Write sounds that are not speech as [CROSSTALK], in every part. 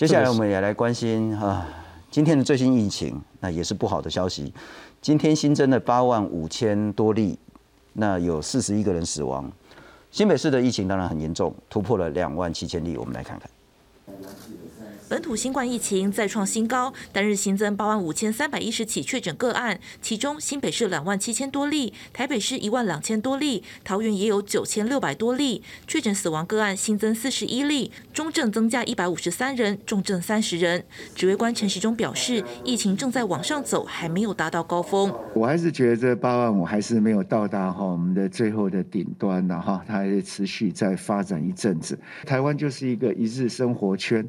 接下来我们也来关心啊，今天的最新疫情，那也是不好的消息。今天新增了八万五千多例，那有四十一个人死亡。新北市的疫情当然很严重，突破了两万七千例。我们来看看。本土新冠疫情再创新高，单日新增八万五千三百一十起确诊个案，其中新北市两万七千多例，台北市一万两千多例，桃园也有九千六百多例。确诊死亡个案新增四十一例，中症增加一百五十三人，重症三十人。指挥官陈时中表示，疫情正在往上走，还没有达到高峰。我还是觉得这八万五还是没有到达哈我们的最后的顶端的哈，它还是持续在发展一阵子。台湾就是一个一日生活圈。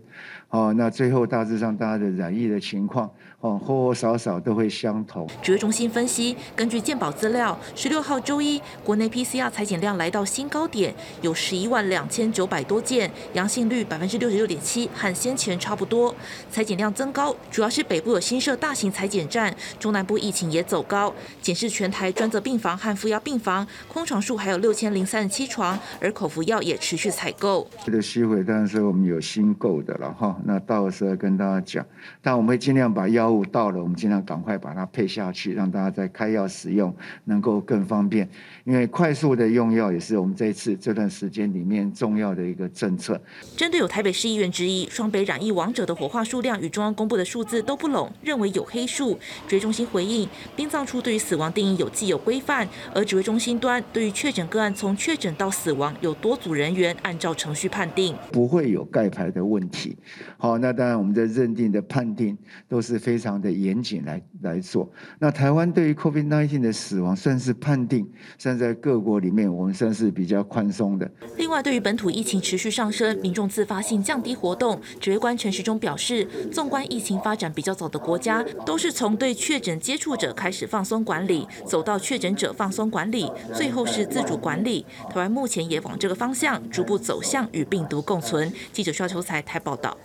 哦，那最后大致上大家的染疫的情况，哦，或或少少都会相同。指挥中心分析，根据健保资料，十六号周一国内 PCR 裁剪量来到新高点，有十一万两千九百多件，阳性率百分之六十六点七，和先前差不多。裁剪量增高，主要是北部有新设大型裁剪站，中南部疫情也走高。检视全台专责病房和负压病房，空床数还有六千零三十七床，而口服药也持续采购。这个机会当然是我们有新购的了哈。那到的时候跟大家讲，但我们会尽量把药物到了，我们尽量赶快把它配下去，让大家在开药使用能够更方便。因为快速的用药也是我们这一次这段时间里面重要的一个政策。针对有台北市议员质疑双北染疫亡者的火化数量与中央公布的数字都不拢，认为有黑数，指挥中心回应，殡葬处对于死亡定义有既有规范，而指挥中心端对于确诊个案从确诊到死亡有多组人员按照程序判定，不会有盖牌的问题。好，那当然我们的认定的判定都是非常的严谨来来做。那台湾对于 COVID-19 的死亡算是判定。算在各国里面，我们算是比较宽松的。另外，对于本土疫情持续上升，民众自发性降低活动，指挥官陈时中表示，纵观疫情发展比较早的国家，都是从对确诊接触者开始放松管理，走到确诊者放松管理，最后是自主管理。台湾目前也往这个方向逐步走向与病毒共存。记者肖秋才台报道。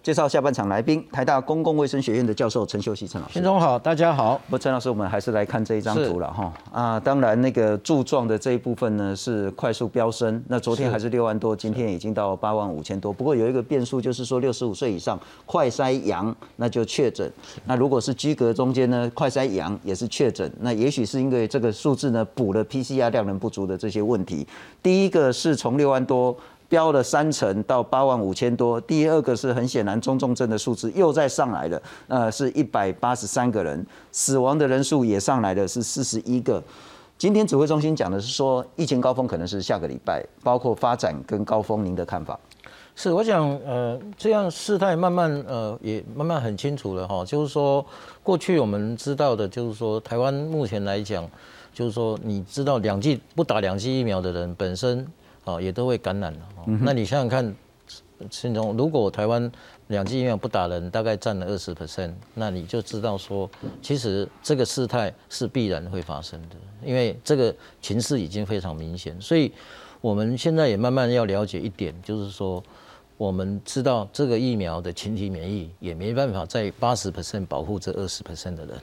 介绍下半场来宾，台大公共卫生学院的教授陈秀熙陈老师。陈总好，大家好。不，陈老师，我们还是来看这一张图了哈。啊，当然那个柱状的这一部分呢是快速飙升，那昨天还是六万多，今天已经到八万五千多。不过有一个变数就是说，六十五岁以上快筛阳那就确诊。那如果是居隔中间呢，快筛阳也是确诊。那也许是因为这个数字呢补了 PCR 量能不足的这些问题。第一个是从六万多。飙了三成到八万五千多，第二个是很显然中重症的数字又再上来了，呃，是一百八十三个人，死亡的人数也上来了，是四十一个。今天指挥中心讲的是说，疫情高峰可能是下个礼拜，包括发展跟高峰，您的看法？是，我想，呃，这样事态慢慢，呃，也慢慢很清楚了哈，就是说，过去我们知道的，就是说，台湾目前来讲，就是说，你知道两剂不打两剂疫苗的人本身。哦，也都会感染了。那你想想看，陈总，如果台湾两剂疫苗不打人，大概占了二十 percent，那你就知道说，其实这个事态是必然会发生的，因为这个情势已经非常明显。所以，我们现在也慢慢要了解一点，就是说，我们知道这个疫苗的群体免疫也没办法在八十 percent 保护这二十 percent 的人。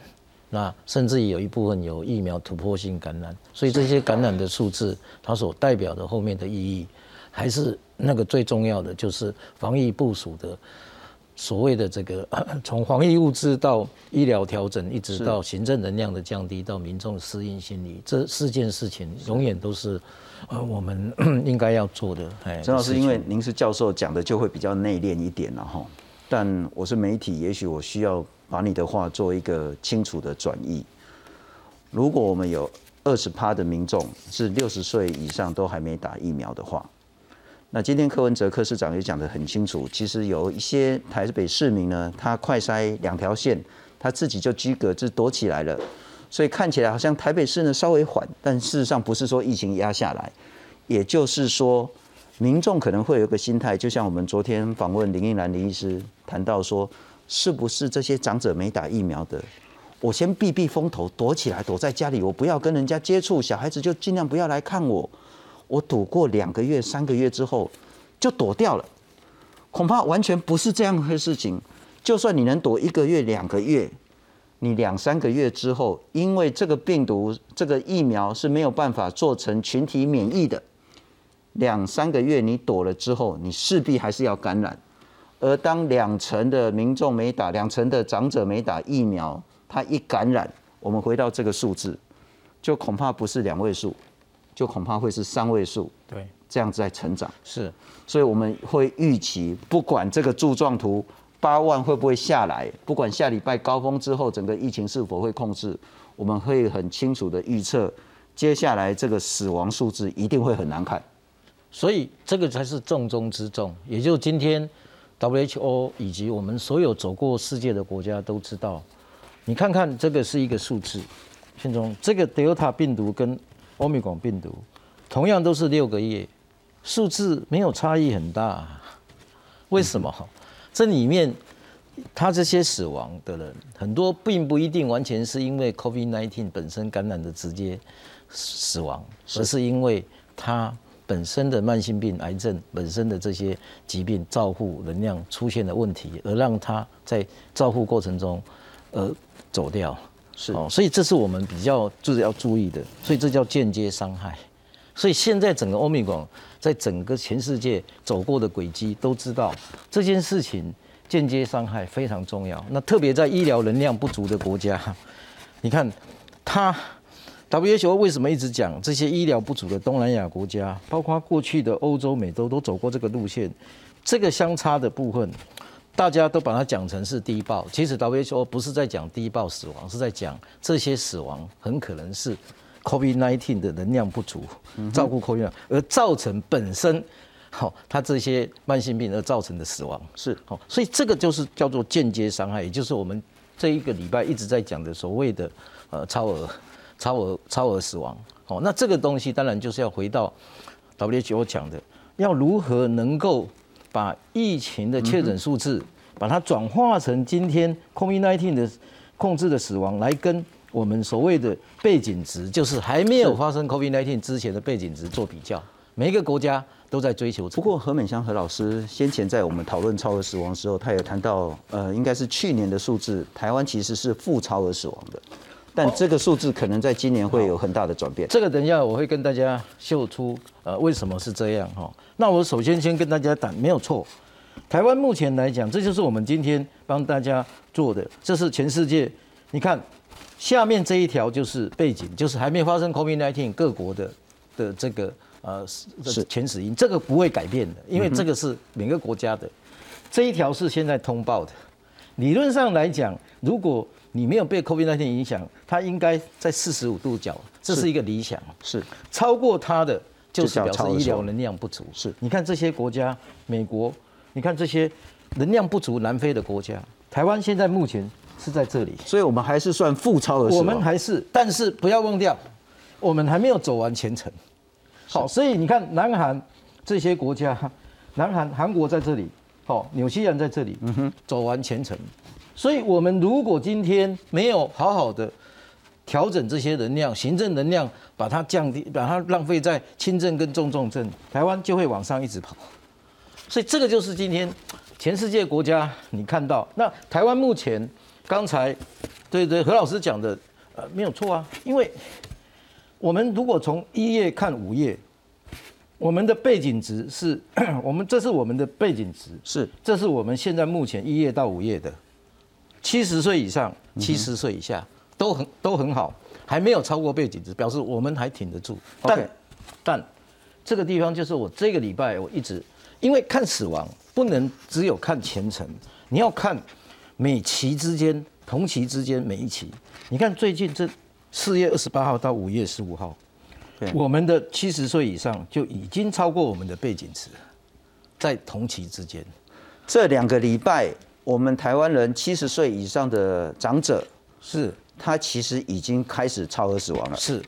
那甚至有一部分有疫苗突破性感染，所以这些感染的数字，它所代表的后面的意义，还是那个最重要的，就是防疫部署的所谓的这个 [COUGHS] 从防疫物资到医疗调整，一直到行政能量的降低，到民众适应心理，这四件事情永远都是呃我们 [COUGHS] 应该要做的。哎，陈老师，因为您是教授，讲的就会比较内敛一点了哈。但我是媒体，也许我需要。把你的话做一个清楚的转译。如果我们有二十趴的民众是六十岁以上都还没打疫苗的话，那今天柯文哲科市长也讲得很清楚，其实有一些台北市民呢，他快筛两条线，他自己就居隔就躲起来了，所以看起来好像台北市呢稍微缓，但事实上不是说疫情压下来，也就是说民众可能会有个心态，就像我们昨天访问林应兰林医师谈到说。是不是这些长者没打疫苗的？我先避避风头，躲起来，躲在家里，我不要跟人家接触。小孩子就尽量不要来看我。我躲过两个月、三个月之后，就躲掉了。恐怕完全不是这样的事情。就算你能躲一个月、两个月，你两三个月之后，因为这个病毒、这个疫苗是没有办法做成群体免疫的。两三个月你躲了之后，你势必还是要感染。而当两成的民众没打，两成的长者没打疫苗，他一感染，我们回到这个数字，就恐怕不是两位数，就恐怕会是三位数，对，这样子在成长。是，所以我们会预期，不管这个柱状图八万会不会下来，不管下礼拜高峰之后整个疫情是否会控制，我们会很清楚的预测，接下来这个死亡数字一定会很难看。所以这个才是重中之重，也就是今天 WHO 以及我们所有走过世界的国家都知道，你看看这个是一个数字，信中这个 Delta 病毒跟 Omicron 病毒同样都是六个月，数字没有差异很大，为什么？这里面他这些死亡的人很多，并不一定完全是因为 COVID-19 本身感染的直接死亡，而是因为他。本身的慢性病、癌症本身的这些疾病，照护能量出现的问题，而让他在照护过程中，而走掉，是哦，所以这是我们比较就是要注意的，所以这叫间接伤害。所以现在整个欧米广在整个全世界走过的轨迹都知道这件事情间接伤害非常重要。那特别在医疗能量不足的国家，你看他。WHO 为什么一直讲这些医疗不足的东南亚国家，包括过去的欧洲、美洲都走过这个路线？这个相差的部分，大家都把它讲成是低报。其实 WHO 不是在讲低报死亡，是在讲这些死亡很可能是 COVID-19 的能量不足，照顾 COVID 而造成本身好它这些慢性病而造成的死亡是好，所以这个就是叫做间接伤害，也就是我们这一个礼拜一直在讲的所谓的呃超额。超额超额死亡，哦，那这个东西当然就是要回到 WHO 讲的，要如何能够把疫情的确诊数字，把它转化成今天 COVID-19 的控制的死亡，来跟我们所谓的背景值，就是还没有发生 COVID-19 之前的背景值做比较。每一个国家都在追求。不过何美香何老师先前在我们讨论超额死亡的时候，他也谈到，呃，应该是去年的数字，台湾其实是负超额死亡的。但这个数字可能在今年会有很大的转变。这个等一下我会跟大家秀出，呃，为什么是这样哈？那我首先先跟大家讲，没有错。台湾目前来讲，这就是我们今天帮大家做的，这是全世界。你看下面这一条就是背景，就是还没发生 COVID-19 各国的的这个呃是前死因，这个不会改变的，因为这个是每个国家的。这一条是现在通报的，理论上来讲，如果你没有被 COVID 那天影响，它应该在四十五度角，这是一个理想。是超过它的，就是表示医疗能量不足。是，你看这些国家，美国，你看这些能量不足，南非的国家，台湾现在目前是在这里，所以我们还是算负超额。我们还是，但是不要忘掉，我们还没有走完前程。好，所以你看南韩这些国家，南韩韩国在这里，好，纽西兰在这里，嗯哼，走完前程。所以，我们如果今天没有好好的调整这些能量、行政能量，把它降低，把它浪费在轻症跟重重症，台湾就会往上一直跑。所以，这个就是今天全世界国家你看到，那台湾目前刚才对对何老师讲的，呃，没有错啊，因为我们如果从一页看五页，我们的背景值是 [CLEARS THROAT] 我们这是我们的背景值，是这是我们现在目前一页到五页的。七十岁以上、七十岁以下都很都很好，还没有超过背景值，表示我们还挺得住。但但这个地方就是我这个礼拜我一直因为看死亡不能只有看前程，你要看每期之间、同期之间每一期。你看最近这四月二十八号到五月十五号，我们的七十岁以上就已经超过我们的背景值，在同期之间这两个礼拜。我们台湾人七十岁以上的长者，是他其实已经开始超额死亡了。是，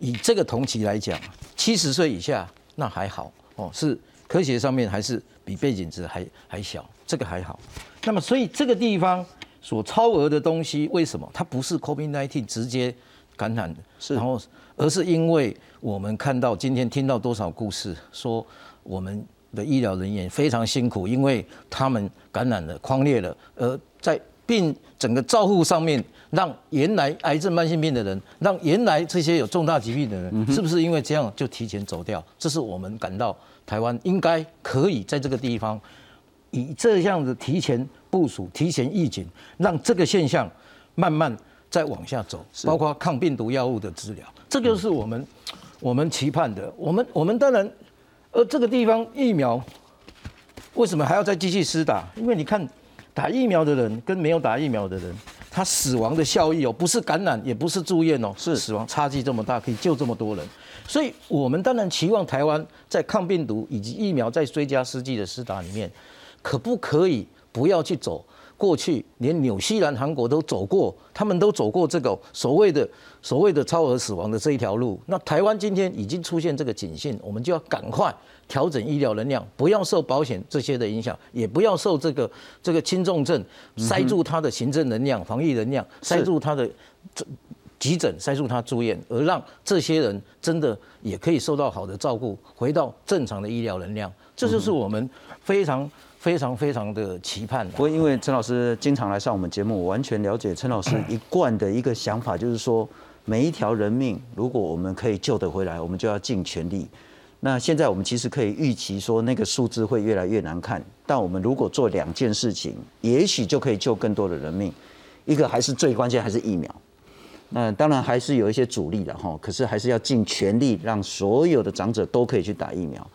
以这个同期来讲，七十岁以下那还好哦，是科学上面还是比背景值还还小，这个还好。那么所以这个地方所超额的东西，为什么它不是 COVID-19 直接感染的？是，然后而是因为我们看到今天听到多少故事，说我们。的医疗人员非常辛苦，因为他们感染了、狂烈了，而在病整个照护上面，让原来癌症慢性病的人，让原来这些有重大疾病的人，是不是因为这样就提前走掉？这是我们感到台湾应该可以在这个地方以这样的提前部署、提前预警，让这个现象慢慢再往下走，包括抗病毒药物的治疗，这就是我们我们期盼的。我们我们当然，呃，这个地方疫苗为什么还要再继续施打？因为你看打疫苗的人跟没有打疫苗的人，他死亡的效益哦，不是感染，也不是住院哦，是死亡差距这么大，可以救这么多人。所以，我们当然期望台湾在抗病毒以及疫苗在追加施剂的施打里面，可不可以不要去走过去连纽西兰、韩国都走过，他们都走过这个所谓的所谓的超额死亡的这一条路。那台湾今天已经出现这个警讯，我们就要赶快调整医疗能量，不要受保险这些的影响，也不要受这个这个轻重症塞住他的行政能量、防疫能量，塞住他的这。急诊塞住他住院，而让这些人真的也可以受到好的照顾，回到正常的医疗能量，这就是我们非常非常非常的期盼。不过，因为陈老师经常来上我们节目，我完全了解陈老师一贯的一个想法，就是说每一条人命，如果我们可以救得回来，我们就要尽全力。那现在我们其实可以预期说，那个数字会越来越难看，但我们如果做两件事情，也许就可以救更多的人命。一个还是最关键，还是疫苗。那当然还是有一些阻力的哈，可是还是要尽全力让所有的长者都可以去打疫苗。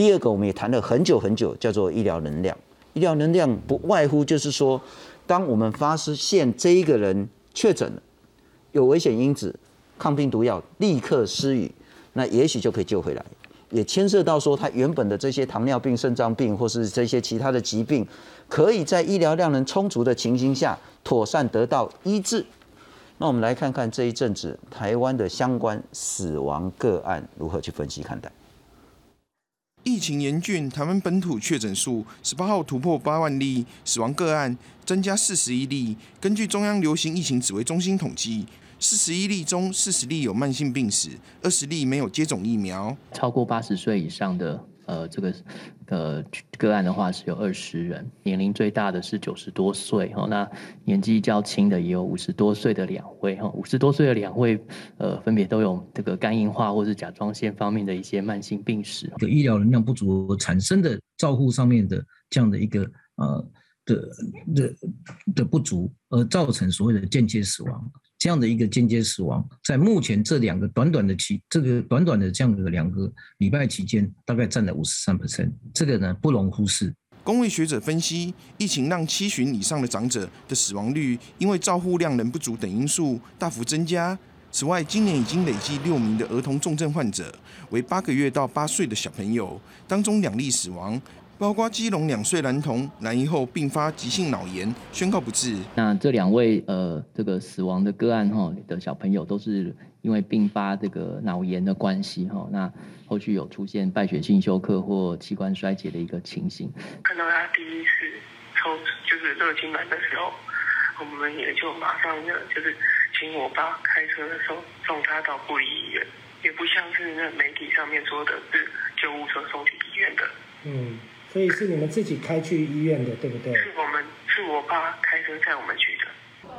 第二个，我们也谈了很久很久，叫做医疗能量。医疗能量不外乎就是说，当我们发现这一个人确诊了，有危险因子，抗病毒药立刻施予，那也许就可以救回来。也牵涉到说，他原本的这些糖尿病、肾脏病或是这些其他的疾病，可以在医疗量能充足的情形下，妥善得到医治。那我们来看看这一阵子台湾的相关死亡个案如何去分析看待。疫情严峻，台湾本土确诊数十八号突破八万例，死亡个案增加四十一例。根据中央流行疫情指挥中心统计，四十一例中四十例有慢性病史，二十例没有接种疫苗。超过八十岁以上的。呃，这个呃个案的话是有二十人，年龄最大的是九十多岁哈，那年纪较轻的也有五十多岁的两位哈，五十多岁的两位呃分别都有这个肝硬化或是甲状腺方面的一些慢性病史。的医疗能量不足产生的照护上面的这样的一个呃的的的不足，而造成所谓的间接死亡。这样的一个间接死亡，在目前这两个短短的期，这个短短的这样的两个礼拜期间，大概占了五十三 percent，这个呢不容忽视。工位学者分析，疫情让七旬以上的长者的死亡率，因为照护量能不足等因素大幅增加。此外，今年已经累计六名的儿童重症患者，为八个月到八岁的小朋友，当中两例死亡。包括基隆两岁男童男婴后并发急性脑炎，宣告不治。那这两位呃，这个死亡的个案哈的小朋友，都是因为并发这个脑炎的关系哈，那后续有出现败血性休克或器官衰竭的一个情形。看到他第一次抽就是热情满的时候，我们也就马上的就是请我爸开车的时候送他到布里医院，也不像是那媒体上面说的是救护车送去医院的。嗯。所以是你们自己开去医院的，对不对？是我们，是我爸开车载我们去的。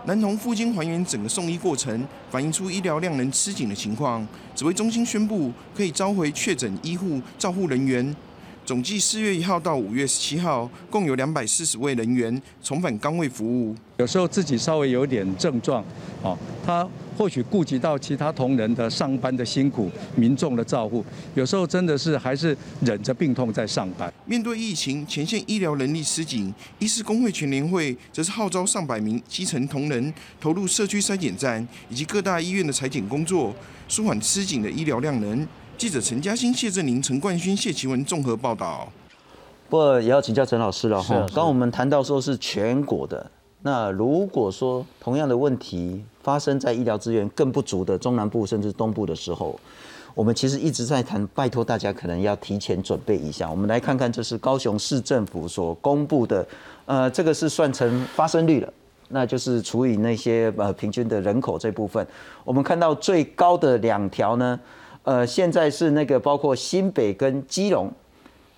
男童附近还原整个送医过程，反映出医疗量能吃紧的情况。指挥中心宣布，可以召回确诊医护照护人员。总计四月一号到五月十七号，共有两百四十位人员重返岗位服务。有时候自己稍微有点症状，哦，他或许顾及到其他同仁的上班的辛苦、民众的照顾，有时候真的是还是忍着病痛在上班。面对疫情，前线医疗能力吃紧，医师工会全联会则是号召上百名基层同仁投入社区筛检站以及各大医院的裁剪工作，舒缓吃紧的医疗量能。记者陈嘉欣、谢振林、陈冠勋、谢奇文综合报道。不过也要请教陈老师了哈。刚我们谈到说是全国的，那如果说同样的问题发生在医疗资源更不足的中南部甚至东部的时候，我们其实一直在谈，拜托大家可能要提前准备一下。我们来看看，这是高雄市政府所公布的，呃，这个是算成发生率了，那就是除以那些呃平均的人口这部分。我们看到最高的两条呢。呃，现在是那个包括新北跟基隆，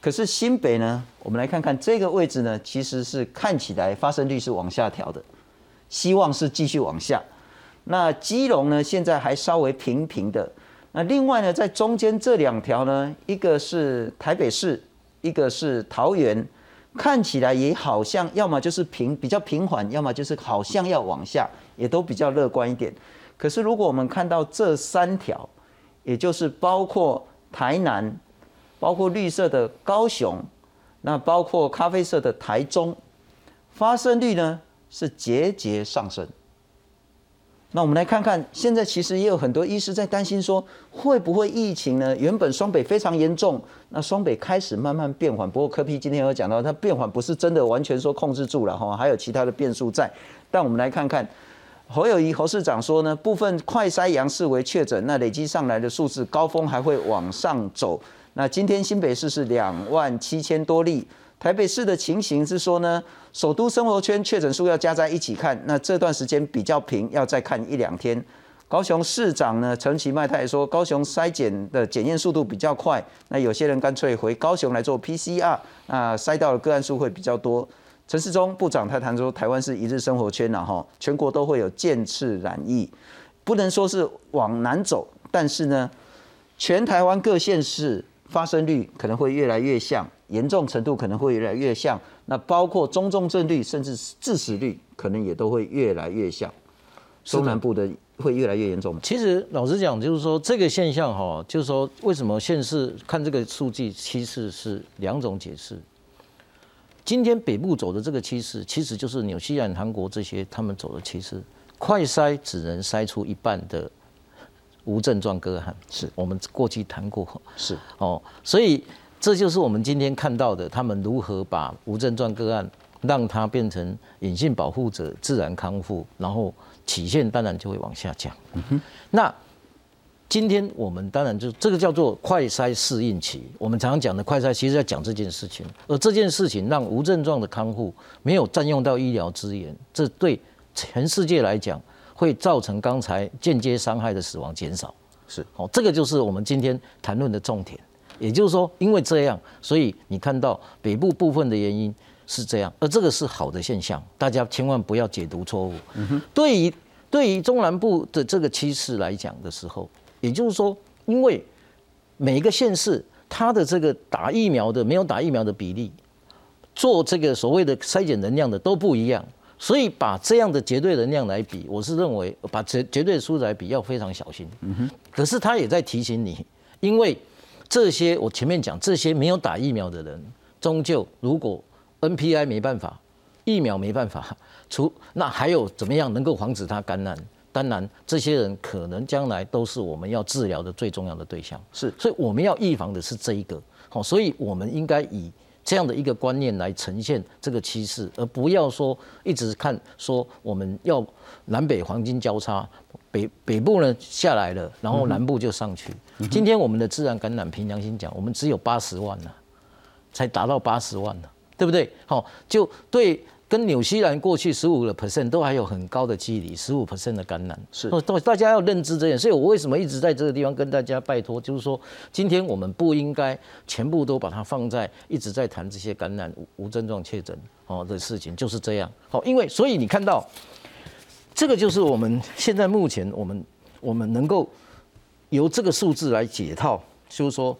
可是新北呢，我们来看看这个位置呢，其实是看起来发生率是往下调的，希望是继续往下。那基隆呢，现在还稍微平平的。那另外呢，在中间这两条呢，一个是台北市，一个是桃园，看起来也好像要么就是平比较平缓，要么就是好像要往下，也都比较乐观一点。可是如果我们看到这三条，也就是包括台南，包括绿色的高雄，那包括咖啡色的台中，发生率呢是节节上升。那我们来看看，现在其实也有很多医师在担心说，会不会疫情呢？原本双北非常严重，那双北开始慢慢变缓。不过柯 P 今天有讲到，它变缓不是真的完全说控制住了哈，还有其他的变数在。但我们来看看，侯友谊侯市长说呢，部分快筛阳视为确诊，那累积上来的数字高峰还会往上走。那今天新北市是两万七千多例。台北市的情形是说呢，首都生活圈确诊数要加在一起看，那这段时间比较平，要再看一两天。高雄市长呢，陈其迈他也说，高雄筛检的检验速度比较快，那有些人干脆回高雄来做 PCR，那筛到的个案数会比较多。陈世忠部长他谈说，台湾是一日生活圈了哈，全国都会有渐次染疫，不能说是往南走，但是呢，全台湾各县市发生率可能会越来越像。严重程度可能会越来越像，那包括中重症率甚至致死率，可能也都会越来越像。中南部的会越来越严重。其实老实讲，就是说这个现象哈，就是说为什么现市看这个数据趋势是两种解释。今天北部走的这个趋势，其实就是纽西兰、韩国这些他们走的趋势，快筛只能筛出一半的无症状个案。是我们过去谈过。是哦，所以。这就是我们今天看到的，他们如何把无症状个案让它变成隐性保护者，自然康复，然后曲线当然就会往下降。那今天我们当然就这个叫做快筛适应期，我们常常讲的快筛，其实在讲这件事情。而这件事情让无症状的康复没有占用到医疗资源，这对全世界来讲会造成刚才间接伤害的死亡减少。是，哦，这个就是我们今天谈论的重点。也就是说，因为这样，所以你看到北部部分的原因是这样，而这个是好的现象，大家千万不要解读错误。对于对于中南部的这个趋势来讲的时候，也就是说，因为每一个县市它的这个打疫苗的、没有打疫苗的比例，做这个所谓的筛检能量的都不一样，所以把这样的绝对能量来比，我是认为把绝绝对数字来比要非常小心。嗯哼。可是他也在提醒你，因为。这些我前面讲，这些没有打疫苗的人，终究如果 NPI 没办法，疫苗没办法，除那还有怎么样能够防止他感染？当然，这些人可能将来都是我们要治疗的最重要的对象。是，所以我们要预防的是这一个。好，所以我们应该以这样的一个观念来呈现这个趋势，而不要说一直看说我们要南北黄金交叉。北北部呢下来了，然后南部就上去。今天我们的自然感染，凭良心讲，我们只有八十万呢，才达到八十万呢，对不对？好，就对，跟纽西兰过去十五个 percent 都还有很高的距离，十五 percent 的感染是。大大家要认知这点，所以我为什么一直在这个地方跟大家拜托，就是说，今天我们不应该全部都把它放在一直在谈这些感染无症状确诊哦的事情，就是这样。好，因为所以你看到。这个就是我们现在目前我们我们能够由这个数字来解套，就是说，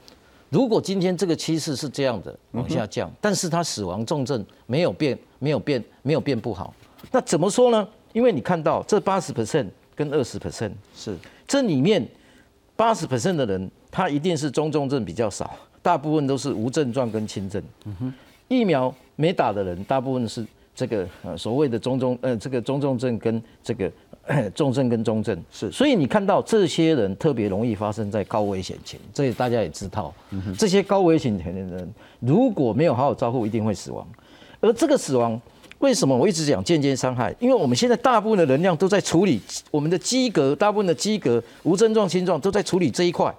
如果今天这个趋势是这样的往下降，但是它死亡重症没有变，没有变，没有变不好，那怎么说呢？因为你看到这八十 percent 跟二十 percent 是这里面八十 percent 的人，他一定是中重症比较少，大部分都是无症状跟轻症。嗯哼，疫苗没打的人，大部分是。这个呃所谓的中重呃这个中重症跟这个 [CLEARS THROAT] 重症跟中症是，所以你看到这些人特别容易发生在高危险群，这大家也知道，这些高危险群的人如果没有好好照顾，一定会死亡。而这个死亡为什么我一直讲间接伤害？因为我们现在大部分的能量都在处理我们的机格，大部分的机格无症状轻状都在处理这一块，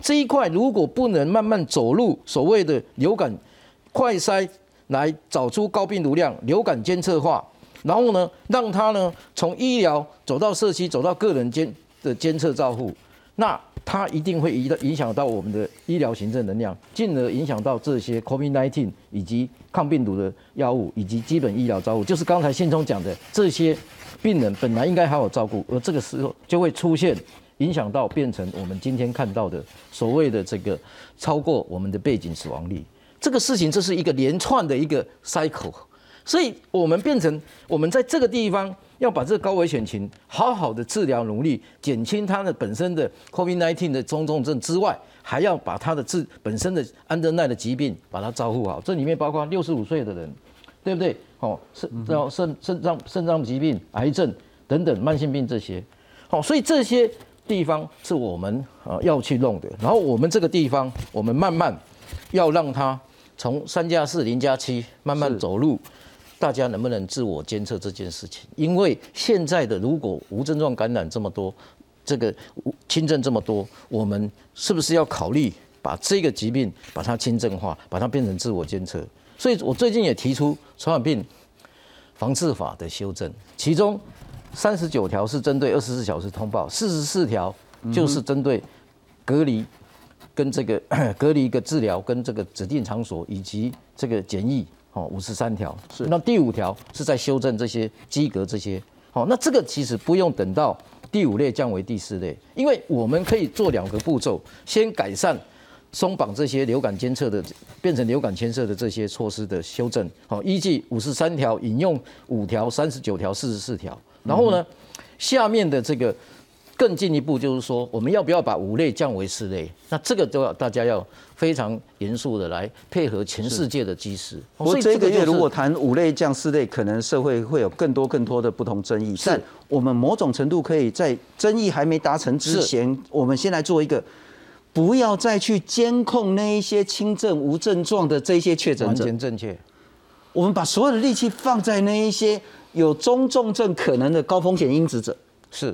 这一块如果不能慢慢走入所谓的流感快筛。来找出高病毒量、流感监测化，然后呢，让它呢从医疗走到社区，走到个人监的监测照护，那它一定会影影响到我们的医疗行政能量，进而影响到这些 COVID-19 以及抗病毒的药物以及基本医疗照护，就是刚才信中讲的这些病人本来应该好好照顾，而这个时候就会出现影响到变成我们今天看到的所谓的这个超过我们的背景死亡率。这个事情这是一个连串的一个 cycle，所以我们变成我们在这个地方要把这个高危险群好好的治疗，努力减轻它的本身的 COVID-19 的中重症之外，还要把它的治本身的安德奈的疾病把它照顾好。这里面包括六十五岁的人，对不对？哦，肾然后肾肾脏肾脏疾病、癌症等等慢性病这些，好，所以这些地方是我们啊要去弄的。然后我们这个地方，我们慢慢要让它从三加四、零加七慢慢走入。大家能不能自我监测这件事情？因为现在的如果无症状感染这么多，这个轻症这么多，我们是不是要考虑把这个疾病把它轻症化，把它变成自我监测？所以我最近也提出传染病防治法的修正，其中三十九条是针对二十四小时通报，四十四条就是针对隔离跟这个 [COUGHS] 隔离一个治疗跟这个指定场所以及这个检疫。哦，五十三条是，那第五条是在修正这些基格这些。好，那这个其实不用等到第五类降为第四类，因为我们可以做两个步骤，先改善松绑这些流感监测的，变成流感监测的这些措施的修正。好，依据五十三条引用五条、三十九条、四十四条，然后呢，下面的这个。更进一步就是说，我们要不要把五类降为四类？那这个都要大家要非常严肃的来配合全世界的基石。所以这个月如果谈五类降四类，可能社会会有更多更多的不同争议。但我们某种程度可以在争议还没达成之前，我们先来做一个，不要再去监控那一些轻症无症状的这些确诊者。完全正确。我们把所有的力气放在那一些有中重症可能的高风险因子者。是。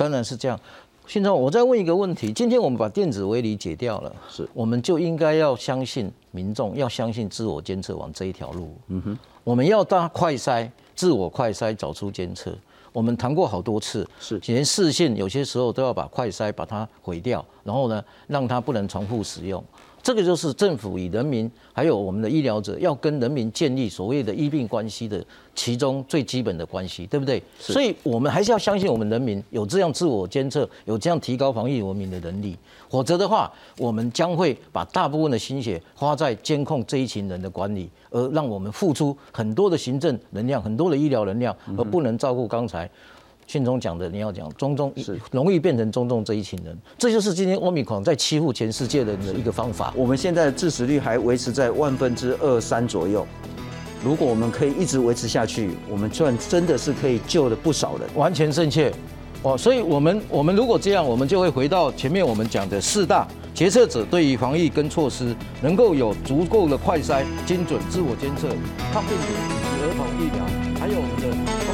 当然是这样。现在我再问一个问题：今天我们把电子围篱解掉了，是，我们就应该要相信民众，要相信自我监测网这一条路。嗯哼，我们要大快筛，自我快筛找出监测。我们谈过好多次，是，连视线有些时候都要把快筛把它毁掉，然后呢，让它不能重复使用。这个就是政府与人民，还有我们的医疗者，要跟人民建立所谓的医病关系的其中最基本的关系，对不对？所以，我们还是要相信我们人民有这样自我监测、有这样提高防疫文明的能力。否则的话，我们将会把大部分的心血花在监控这一群人的管理，而让我们付出很多的行政能量、很多的医疗能量，而不能照顾刚才。信中讲的，你要讲中中是容易变成中中这一群人，这就是今天欧米狂在欺负全世界人的一个方法。我们现在的致死率还维持在万分之二三左右，如果我们可以一直维持下去，我们算真的是可以救了不少人。完全正确，哦，所以我们我们如果这样，我们就会回到前面我们讲的四大决策者对于防疫跟措施能够有足够的快筛、精准自我监测、抗病毒以及儿童疫苗，还有我们的。